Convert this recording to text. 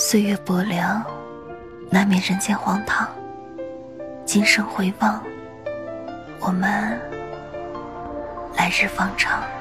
岁月薄凉难免人间荒唐今生回望我们来日方长。